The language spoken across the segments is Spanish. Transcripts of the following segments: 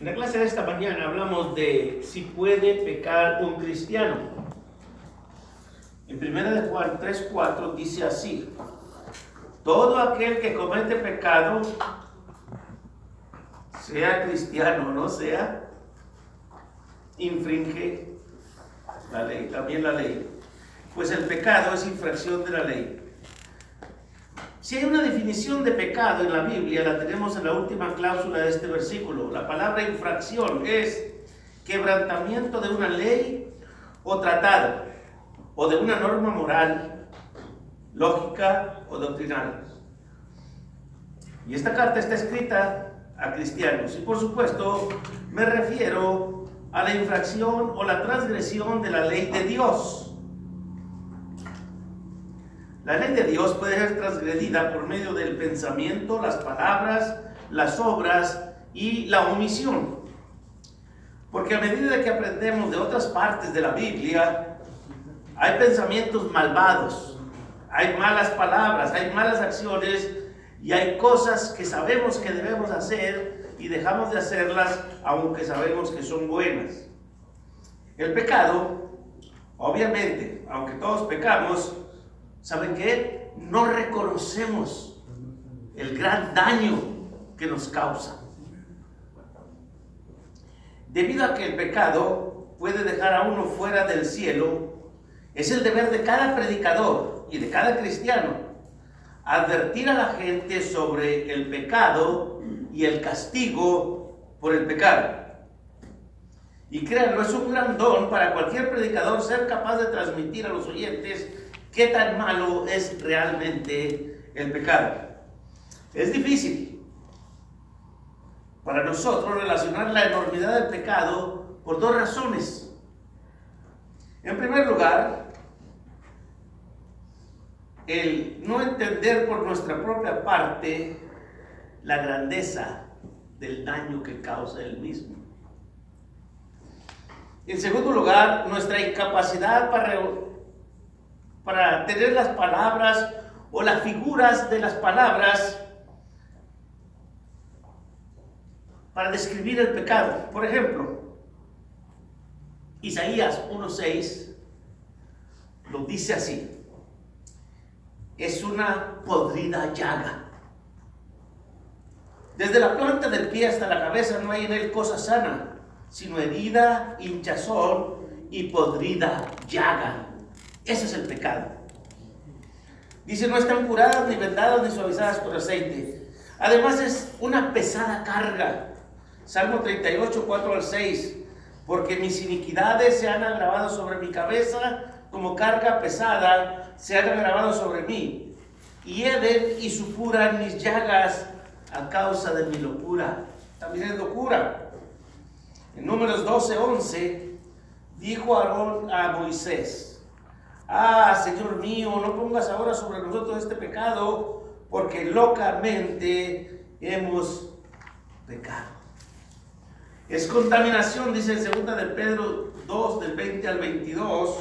En la clase de esta mañana hablamos de si puede pecar un cristiano. En 1 de Juan 3:4 dice así: Todo aquel que comete pecado, sea cristiano o no sea, infringe la ley, también la ley. Pues el pecado es infracción de la ley. Si hay una definición de pecado en la Biblia, la tenemos en la última cláusula de este versículo. La palabra infracción es quebrantamiento de una ley o tratado, o de una norma moral, lógica o doctrinal. Y esta carta está escrita a cristianos. Y por supuesto, me refiero a la infracción o la transgresión de la ley de Dios. La ley de Dios puede ser transgredida por medio del pensamiento, las palabras, las obras y la omisión. Porque a medida que aprendemos de otras partes de la Biblia, hay pensamientos malvados, hay malas palabras, hay malas acciones y hay cosas que sabemos que debemos hacer y dejamos de hacerlas aunque sabemos que son buenas. El pecado, obviamente, aunque todos pecamos, ¿saben qué? No reconocemos el gran daño que nos causa. Debido a que el pecado puede dejar a uno fuera del cielo, es el deber de cada predicador y de cada cristiano advertir a la gente sobre el pecado y el castigo por el pecado. Y créanlo, es un gran don para cualquier predicador ser capaz de transmitir a los oyentes qué tan malo es realmente el pecado. Es difícil para nosotros relacionar la enormidad del pecado por dos razones. En primer lugar, el no entender por nuestra propia parte la grandeza del daño que causa el mismo. En segundo lugar, nuestra incapacidad para para tener las palabras o las figuras de las palabras para describir el pecado. Por ejemplo, Isaías 1.6 lo dice así. Es una podrida llaga. Desde la planta del pie hasta la cabeza no hay en él cosa sana, sino herida, hinchazón y podrida llaga. Ese es el pecado. Dice, no están curadas, ni vendadas, ni suavizadas por aceite. Además es una pesada carga. Salmo 38, 4 al 6. Porque mis iniquidades se han agravado sobre mi cabeza, como carga pesada se han agravado sobre mí. Y Eden y supuran mis llagas a causa de mi locura. También es locura. En números 12, 11, dijo Aarón a Moisés, ah, Señor mío, no pongas ahora sobre nosotros este pecado, porque locamente hemos pecado. Es contaminación, dice en 2 de Pedro 2, del 20 al 22.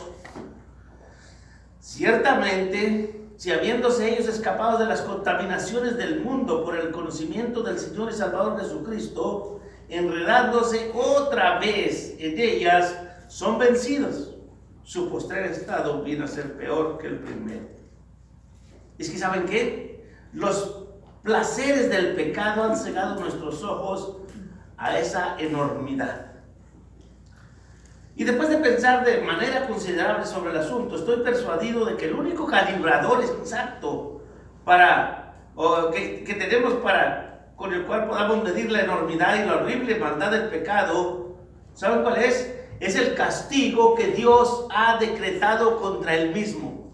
Ciertamente, si habiéndose ellos escapado de las contaminaciones del mundo por el conocimiento del Señor y Salvador Jesucristo, enredándose otra vez en ellas, son vencidos su postrer estado viene a ser peor que el primero. Es que, ¿saben qué? Los placeres del pecado han cegado nuestros ojos a esa enormidad. Y después de pensar de manera considerable sobre el asunto, estoy persuadido de que el único calibrador exacto para, o que, que tenemos para, con el cual podamos medir la enormidad y la horrible maldad del pecado, ¿saben cuál es? Es el castigo que Dios ha decretado contra el mismo.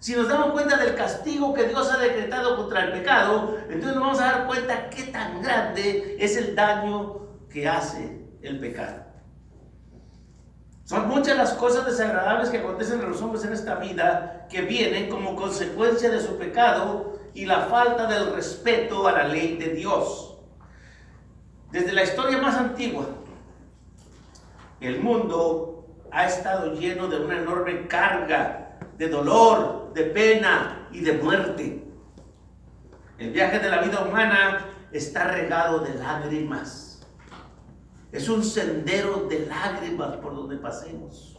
Si nos damos cuenta del castigo que Dios ha decretado contra el pecado, entonces nos vamos a dar cuenta qué tan grande es el daño que hace el pecado. Son muchas las cosas desagradables que acontecen a los hombres en esta vida que vienen como consecuencia de su pecado y la falta del respeto a la ley de Dios. Desde la historia más antigua, el mundo ha estado lleno de una enorme carga de dolor, de pena y de muerte. El viaje de la vida humana está regado de lágrimas. Es un sendero de lágrimas por donde pasemos.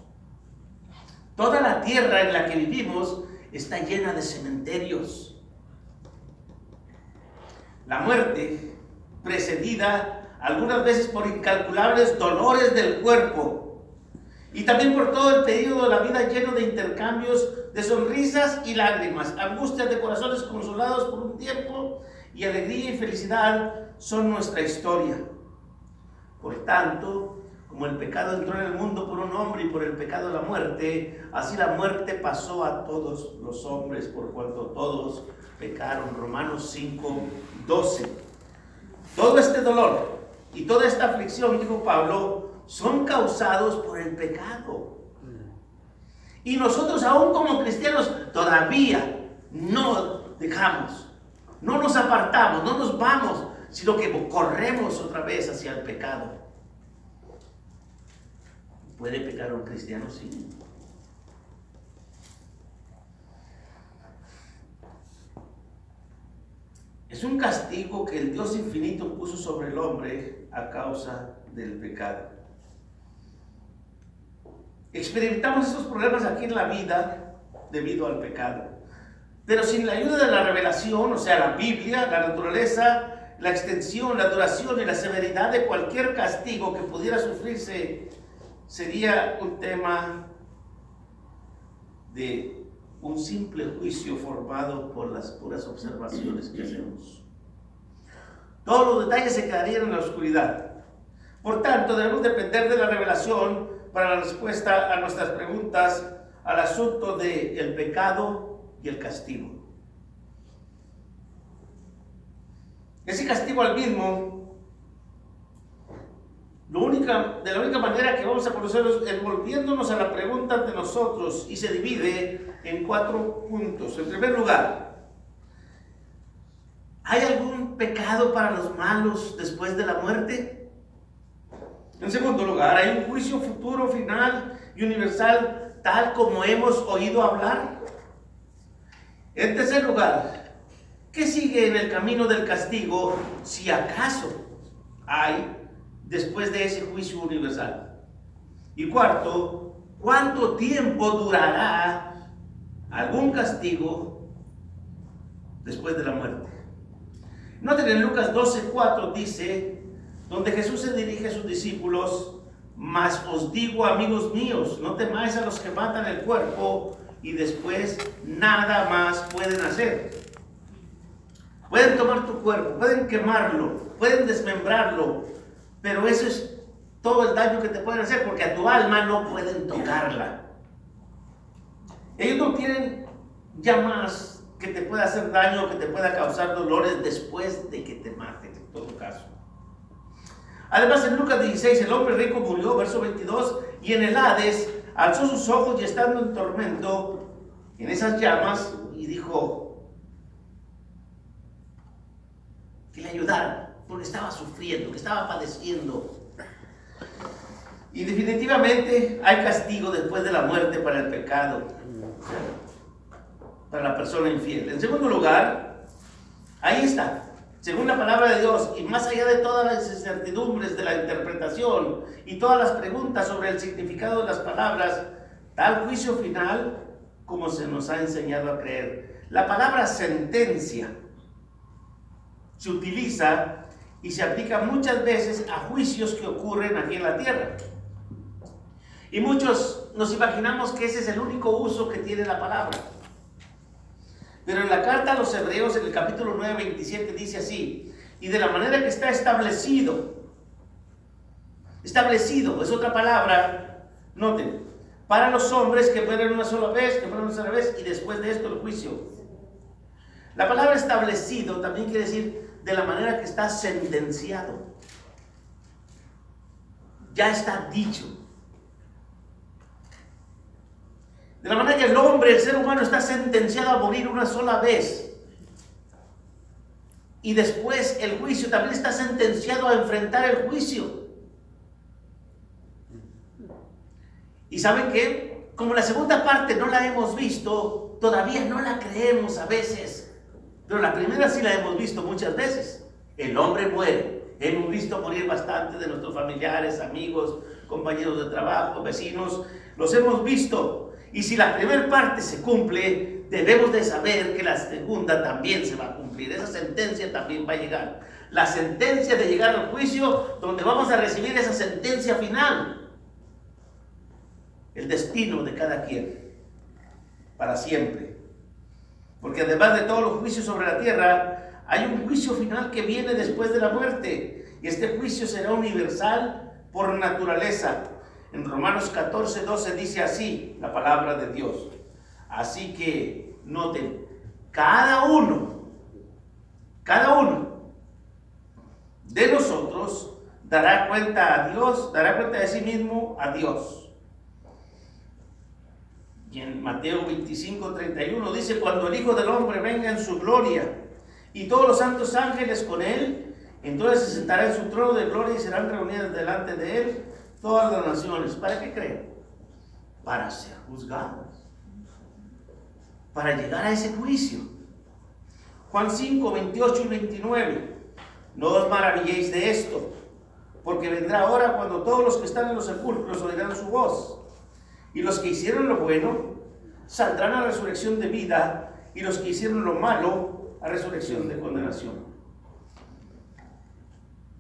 Toda la tierra en la que vivimos está llena de cementerios. La muerte, precedida algunas veces por incalculables dolores del cuerpo y también por todo el periodo de la vida lleno de intercambios de sonrisas y lágrimas, angustias de corazones consolados por un tiempo y alegría y felicidad son nuestra historia. Por tanto, como el pecado entró en el mundo por un hombre y por el pecado la muerte, así la muerte pasó a todos los hombres por cuanto todos pecaron. Romanos 5, 12. Todo este dolor y toda esta aflicción, dijo Pablo, son causados por el pecado. Y nosotros aún como cristianos todavía no dejamos, no nos apartamos, no nos vamos sino que corremos otra vez hacia el pecado. ¿Puede pecar un cristiano? Sí. Es un castigo que el Dios infinito puso sobre el hombre a causa del pecado. Experimentamos esos problemas aquí en la vida debido al pecado. Pero sin la ayuda de la revelación, o sea, la Biblia, la naturaleza la extensión, la duración y la severidad de cualquier castigo que pudiera sufrirse sería un tema de un simple juicio formado por las puras observaciones que hacemos. Todos los detalles se quedarían en la oscuridad. Por tanto, debemos depender de la revelación para la respuesta a nuestras preguntas al asunto del el pecado y el castigo. Ese castigo al mismo, lo única, de la única manera que vamos a conocerlo es volviéndonos a la pregunta de nosotros y se divide en cuatro puntos. En primer lugar, ¿hay algún pecado para los malos después de la muerte? En segundo lugar, ¿hay un juicio futuro, final y universal tal como hemos oído hablar? En tercer lugar, ¿Qué sigue en el camino del castigo si acaso hay después de ese juicio universal? Y cuarto, ¿cuánto tiempo durará algún castigo después de la muerte? Noten en Lucas 12:4 dice, donde Jesús se dirige a sus discípulos, mas os digo, amigos míos, no temáis a los que matan el cuerpo y después nada más pueden hacer. Pueden tomar tu cuerpo, pueden quemarlo, pueden desmembrarlo, pero eso es todo el daño que te pueden hacer porque a tu alma no pueden tocarla. Ellos no tienen ya más que te pueda hacer daño, que te pueda causar dolores después de que te maten, en todo caso. Además, en Lucas 16, el hombre rico murió, verso 22, y en el Hades alzó sus ojos y estando en tormento, en esas llamas, y dijo, que le ayudaran, porque estaba sufriendo, que estaba padeciendo. Y definitivamente hay castigo después de la muerte para el pecado, para la persona infiel. En segundo lugar, ahí está, según la palabra de Dios, y más allá de todas las incertidumbres de la interpretación y todas las preguntas sobre el significado de las palabras, tal juicio final como se nos ha enseñado a creer. La palabra sentencia se utiliza y se aplica muchas veces a juicios que ocurren aquí en la tierra. Y muchos nos imaginamos que ese es el único uso que tiene la palabra. Pero en la carta a los Hebreos, en el capítulo 9, 27, dice así, y de la manera que está establecido, establecido, es otra palabra, noten, para los hombres que mueren una sola vez, que mueren una sola vez, y después de esto el juicio. La palabra establecido también quiere decir de la manera que está sentenciado. Ya está dicho. De la manera que el hombre, el ser humano, está sentenciado a morir una sola vez. Y después el juicio también está sentenciado a enfrentar el juicio. Y saben que, como la segunda parte no la hemos visto, todavía no la creemos a veces. Pero la primera sí la hemos visto muchas veces. El hombre muere, Hemos visto morir bastante de nuestros familiares, amigos, compañeros de trabajo, vecinos. Los hemos visto. Y si la primera parte se cumple, debemos de saber que la segunda también se va a cumplir. Esa sentencia también va a llegar. La sentencia de llegar al juicio donde vamos a recibir esa sentencia final. El destino de cada quien. Para siempre. Porque además de todos los juicios sobre la tierra, hay un juicio final que viene después de la muerte. Y este juicio será universal por naturaleza. En Romanos 14, 12 dice así la palabra de Dios. Así que noten, cada uno, cada uno de nosotros dará cuenta a Dios, dará cuenta de sí mismo a Dios. Y en Mateo 25, 31 dice, cuando el Hijo del Hombre venga en su gloria y todos los santos ángeles con él, entonces se sentará en su trono de gloria y serán reunidas delante de él todas las naciones. ¿Para qué creen? Para ser juzgados. Para llegar a ese juicio. Juan 5, 28 y 29. No os maravilléis de esto, porque vendrá hora cuando todos los que están en los sepulcros oirán su voz y los que hicieron lo bueno saldrán a resurrección de vida, y los que hicieron lo malo a resurrección de condenación.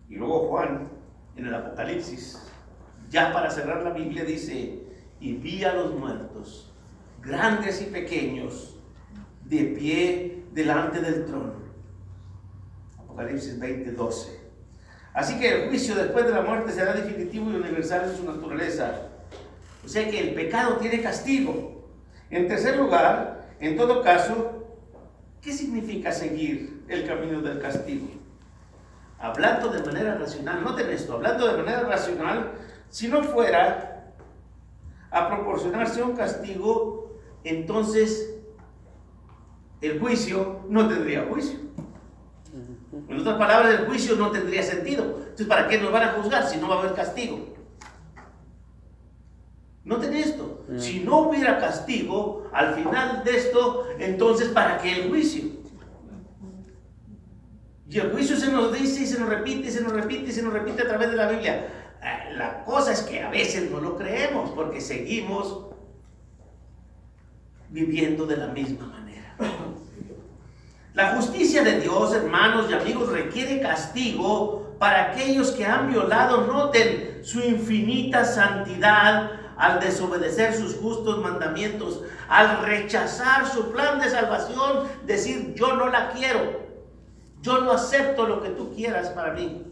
Y luego Juan, en el Apocalipsis, ya para cerrar la Biblia, dice, y vi a los muertos, grandes y pequeños, de pie delante del trono. Apocalipsis 20, 12. Así que el juicio después de la muerte será definitivo y universal en su naturaleza o sea que el pecado tiene castigo. En tercer lugar, en todo caso, ¿qué significa seguir el camino del castigo? Hablando de manera racional, noten esto, hablando de manera racional, si no fuera a proporcionarse un castigo, entonces el juicio no tendría juicio. En otras palabras, el juicio no tendría sentido. Entonces, ¿para qué nos van a juzgar si no va a haber castigo? Noten esto, mm. si no hubiera castigo al final de esto, entonces ¿para qué el juicio? Y el juicio se nos dice y se nos repite y se nos repite y se nos repite a través de la Biblia. La cosa es que a veces no lo creemos porque seguimos viviendo de la misma manera. La justicia de Dios, hermanos y amigos, requiere castigo para aquellos que han violado, noten, su infinita santidad al desobedecer sus justos mandamientos, al rechazar su plan de salvación, decir, yo no la quiero, yo no acepto lo que tú quieras para mí.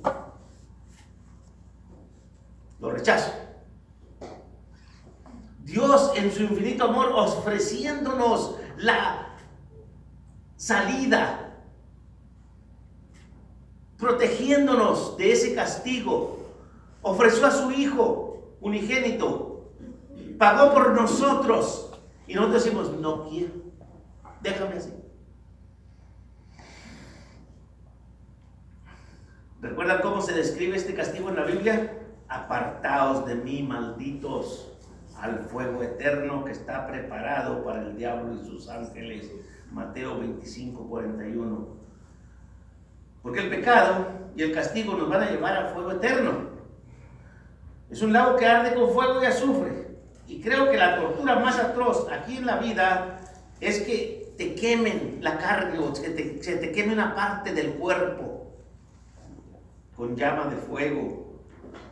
Lo rechazo. Dios en su infinito amor ofreciéndonos la salida, protegiéndonos de ese castigo, ofreció a su Hijo unigénito pagó por nosotros. Y nosotros decimos, no quiero, déjame así. ¿Recuerdan cómo se describe este castigo en la Biblia? Apartaos de mí, malditos, al fuego eterno que está preparado para el diablo y sus ángeles. Mateo 25, 41. Porque el pecado y el castigo nos van a llevar al fuego eterno. Es un lago que arde con fuego y azufre. Y creo que la tortura más atroz aquí en la vida es que te quemen la carne o que te, se te queme una parte del cuerpo con llama de fuego.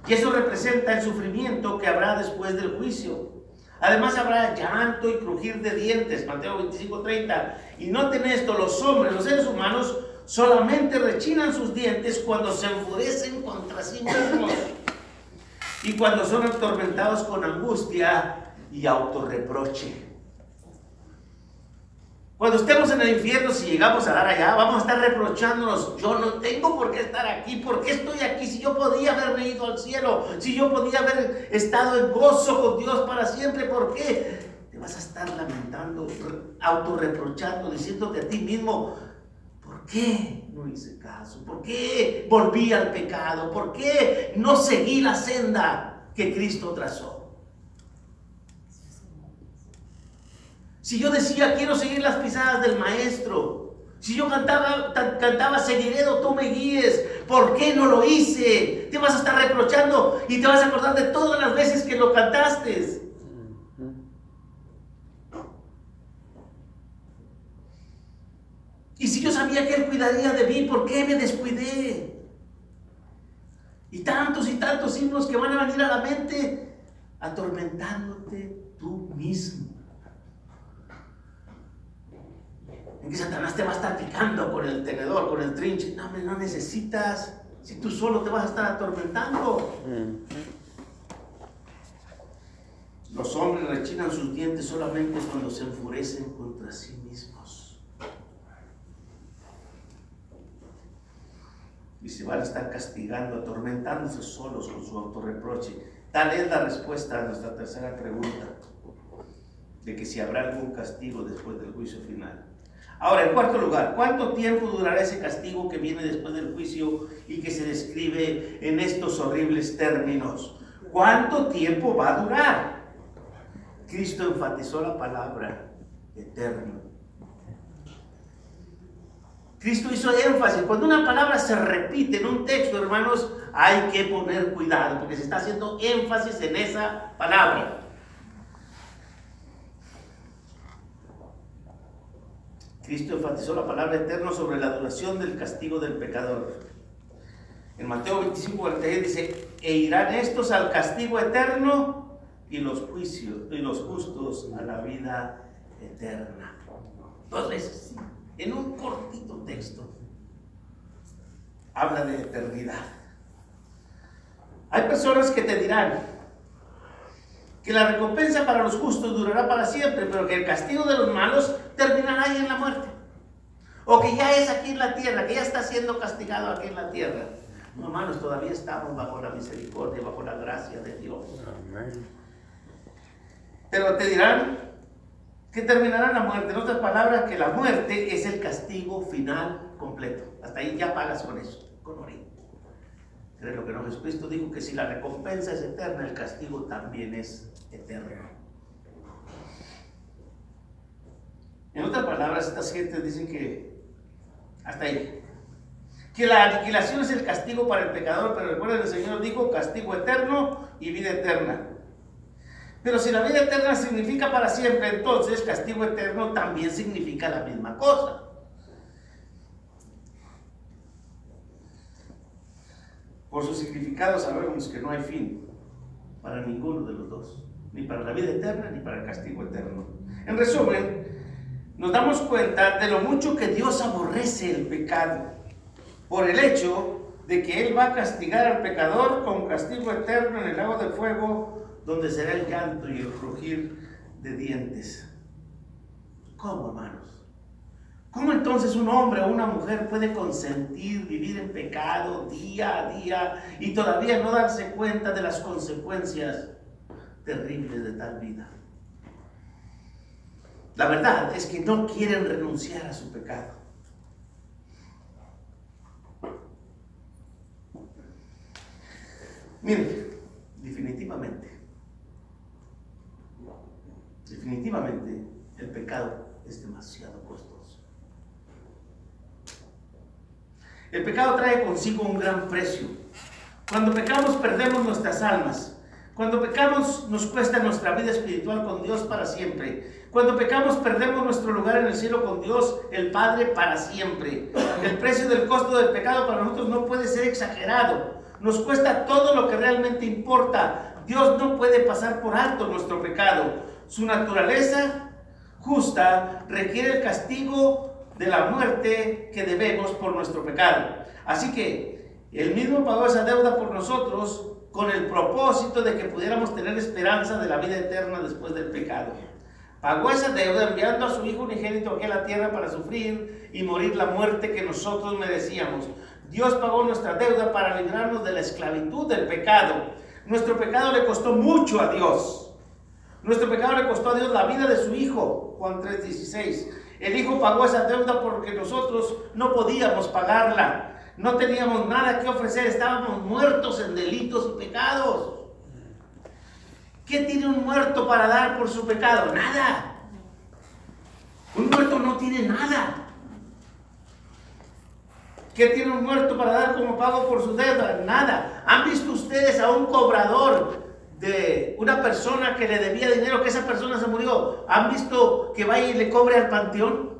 Y eso representa el sufrimiento que habrá después del juicio. Además habrá llanto y crujir de dientes, Mateo 25, 30. Y noten esto, los hombres, los seres humanos, solamente rechinan sus dientes cuando se enfurecen contra sí mismos y cuando son atormentados con angustia y autorreproche. Cuando estemos en el infierno, si llegamos a dar allá, vamos a estar reprochándonos, yo no tengo por qué estar aquí, ¿por qué estoy aquí? Si yo podía haberme ido al cielo, si yo podía haber estado en gozo con Dios para siempre, ¿por qué? Te vas a estar lamentando, autorreprochando, diciéndote a ti mismo, ¿por qué? no hice caso? ¿Por qué volví al pecado? ¿Por qué no seguí la senda que Cristo trazó? Si yo decía, quiero seguir las pisadas del maestro, Si yo cantaba, cantaba seguiredo, tú me guíes. ¿Por qué no lo hice? Te vas a estar reprochando y te vas a acordar de todas las veces que lo cantaste. Y si yo sabía que Él cuidaría de mí, ¿por qué me descuidé? Y tantos y tantos himnos que van a venir a la mente atormentándote tú mismo. En que Satanás te va a estar picando con el tenedor, con el trinche. No, hombre, no necesitas. Si tú solo te vas a estar atormentando. Los hombres rechinan sus dientes solamente cuando se enfurecen contra sí mismos. Y se van a estar castigando, atormentándose solos con su autorreproche. Tal es la respuesta a nuestra tercera pregunta, de que si habrá algún castigo después del juicio final. Ahora, en cuarto lugar, ¿cuánto tiempo durará ese castigo que viene después del juicio y que se describe en estos horribles términos? ¿Cuánto tiempo va a durar? Cristo enfatizó la palabra eterno. Cristo hizo énfasis. Cuando una palabra se repite en un texto, hermanos, hay que poner cuidado porque se está haciendo énfasis en esa palabra. Cristo enfatizó la palabra eterno sobre la duración del castigo del pecador. En Mateo 25, 46 dice, e irán estos al castigo eterno y los juicios los justos a la vida eterna. Dos veces, en un cortito texto, habla de eternidad. Hay personas que te dirán que la recompensa para los justos durará para siempre, pero que el castigo de los malos terminará ahí en la muerte. O que ya es aquí en la tierra, que ya está siendo castigado aquí en la tierra. No, hermanos, todavía estamos bajo la misericordia, bajo la gracia de Dios. Pero te dirán que terminará la muerte. En otras palabras, que la muerte es el castigo final completo. Hasta ahí ya pagas con eso, con morir lo que no Jesucristo dijo que si la recompensa es eterna, el castigo también es eterno. En otras palabras, estas gentes dicen que hasta ahí. Que la aniquilación es el castigo para el pecador, pero recuerden, el Señor dijo castigo eterno y vida eterna. Pero si la vida eterna significa para siempre, entonces castigo eterno también significa la misma cosa. Por su significado sabemos que no hay fin para ninguno de los dos, ni para la vida eterna ni para el castigo eterno. En resumen, nos damos cuenta de lo mucho que Dios aborrece el pecado, por el hecho de que Él va a castigar al pecador con castigo eterno en el lago de fuego, donde será el llanto y el rugir de dientes. ¿Cómo, hermanos? ¿Cómo entonces un hombre o una mujer puede consentir vivir en pecado día a día y todavía no darse cuenta de las consecuencias terribles de tal vida? La verdad es que no quieren renunciar a su pecado. Miren, definitivamente, definitivamente el pecado es demasiado costoso. El pecado trae consigo un gran precio. Cuando pecamos perdemos nuestras almas. Cuando pecamos nos cuesta nuestra vida espiritual con Dios para siempre. Cuando pecamos perdemos nuestro lugar en el cielo con Dios, el Padre, para siempre. El precio del costo del pecado para nosotros no puede ser exagerado. Nos cuesta todo lo que realmente importa. Dios no puede pasar por alto nuestro pecado. Su naturaleza justa requiere el castigo de la muerte que debemos por nuestro pecado. Así que el mismo pagó esa deuda por nosotros con el propósito de que pudiéramos tener esperanza de la vida eterna después del pecado. Pagó esa deuda enviando a su Hijo unigénito aquí a la tierra para sufrir y morir la muerte que nosotros merecíamos. Dios pagó nuestra deuda para librarnos de la esclavitud del pecado. Nuestro pecado le costó mucho a Dios. Nuestro pecado le costó a Dios la vida de su Hijo, Juan 3:16. El Hijo pagó esa deuda porque nosotros no podíamos pagarla. No teníamos nada que ofrecer, estábamos muertos en delitos y pecados. ¿Qué tiene un muerto para dar por su pecado? Nada. Un muerto no tiene nada. ¿Qué tiene un muerto para dar como pago por su deuda? Nada. ¿Han visto ustedes a un cobrador de una persona que le debía dinero, que esa persona se murió? ¿Han visto que vaya y le cobre al panteón?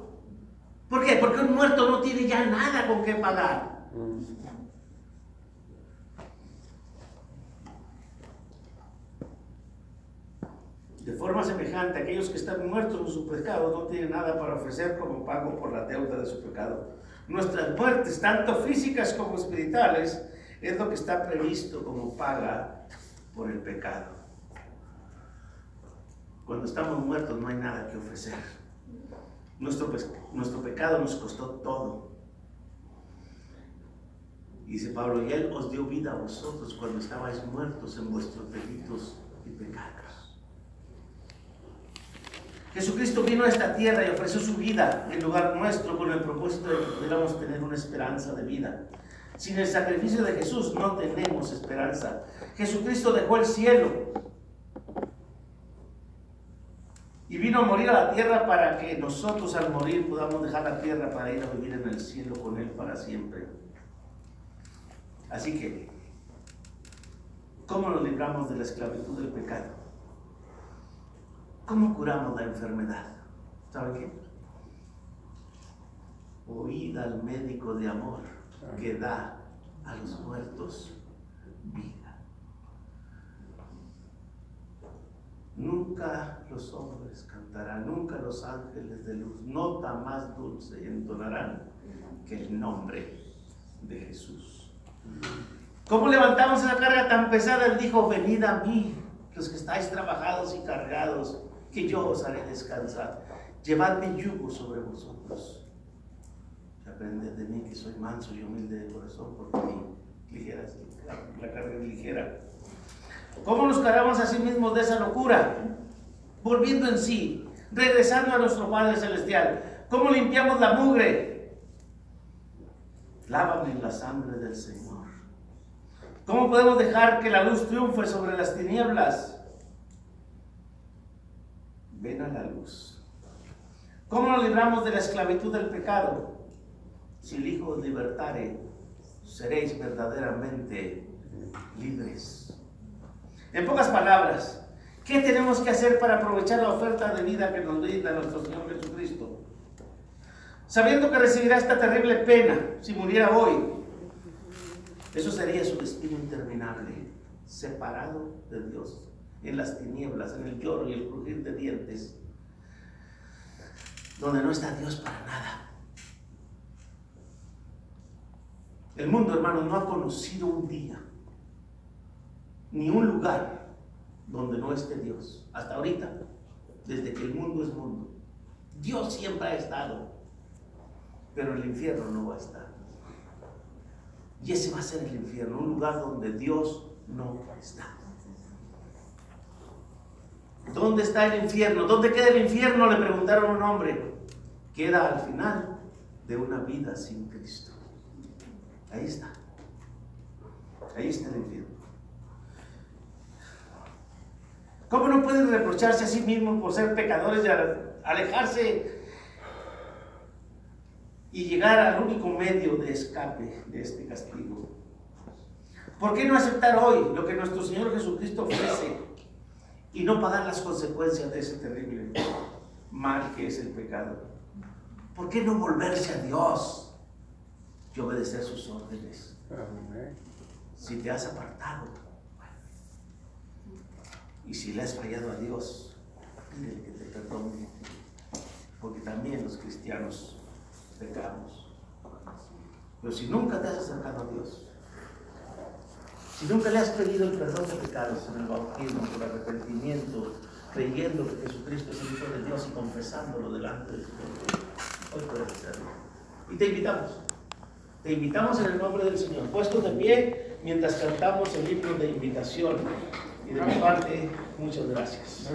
¿Por qué? Porque un muerto no tiene ya nada con qué pagar. De forma semejante, aquellos que están muertos en su pecado no tienen nada para ofrecer como pago por la deuda de su pecado. Nuestras muertes, tanto físicas como espirituales, es lo que está previsto como paga por el pecado. Cuando estamos muertos no hay nada que ofrecer. Nuestro, pecado nos costó todo. Dice Pablo, y Él os dio vida a vosotros cuando estabais muertos en vuestros delitos y pecados. Jesucristo vino a esta tierra y ofreció su vida en lugar nuestro con el propósito de que pudiéramos tener una esperanza de vida. Sin el sacrificio de Jesús no tenemos esperanza. Jesucristo dejó el cielo y vino a morir a la tierra para que nosotros al morir podamos dejar la tierra para ir a vivir en el cielo con Él para siempre. Así que, ¿cómo nos libramos de la esclavitud del pecado? ¿Cómo curamos la enfermedad? ¿Sabe qué? Oíd al médico de amor que da a los muertos vida. Nunca los hombres cantarán, nunca los ángeles de luz, nota más dulce entonarán que el nombre de Jesús. ¿Cómo levantamos esa carga tan pesada? Él dijo, venid a mí, los que estáis trabajados y cargados, que yo os haré descansar. Llevad mi yugo sobre vosotros. Y aprended de mí que soy manso y humilde de corazón, porque mi ligera es la carga es ligera. ¿Cómo nos cargamos a sí mismos de esa locura? Volviendo en sí, regresando a nuestro Padre Celestial. ¿Cómo limpiamos la mugre? Lávame en la sangre del Señor. ¿Cómo podemos dejar que la luz triunfe sobre las tinieblas? Ven a la luz. ¿Cómo nos libramos de la esclavitud del pecado? Si el Hijo os libertare, seréis verdaderamente libres. En pocas palabras, ¿qué tenemos que hacer para aprovechar la oferta de vida que nos brinda nuestro Señor Jesucristo? Sabiendo que recibirá esta terrible pena si muriera hoy, eso sería su destino interminable, separado de Dios, en las tinieblas, en el lloro y el crujir de dientes, donde no está Dios para nada. El mundo, hermano, no ha conocido un día, ni un lugar donde no esté Dios. Hasta ahorita, desde que el mundo es mundo. Dios siempre ha estado, pero el infierno no va a estar. Y ese va a ser el infierno, un lugar donde Dios no está. ¿Dónde está el infierno? ¿Dónde queda el infierno? Le preguntaron a un hombre. Queda al final de una vida sin Cristo. Ahí está. Ahí está el infierno. ¿Cómo no pueden reprocharse a sí mismos por ser pecadores y alejarse y llegar al único medio de escape de este castigo? ¿Por qué no aceptar hoy lo que nuestro Señor Jesucristo ofrece y no pagar las consecuencias de ese terrible mal que es el pecado? ¿Por qué no volverse a Dios y obedecer sus órdenes? Si te has apartado y si le has fallado a Dios, pídele que te perdone, porque también los cristianos pecamos. Pero si nunca te has acercado a Dios, si nunca le has pedido el perdón de pecados en el bautismo por arrepentimiento, creyendo que Jesucristo es el Hijo de Dios y confesándolo delante de Dios, hoy puedes hacerlo. Y te invitamos, te invitamos en el nombre del Señor, puestos de pie mientras cantamos el libro de invitación. Y de mi parte, muchas gracias.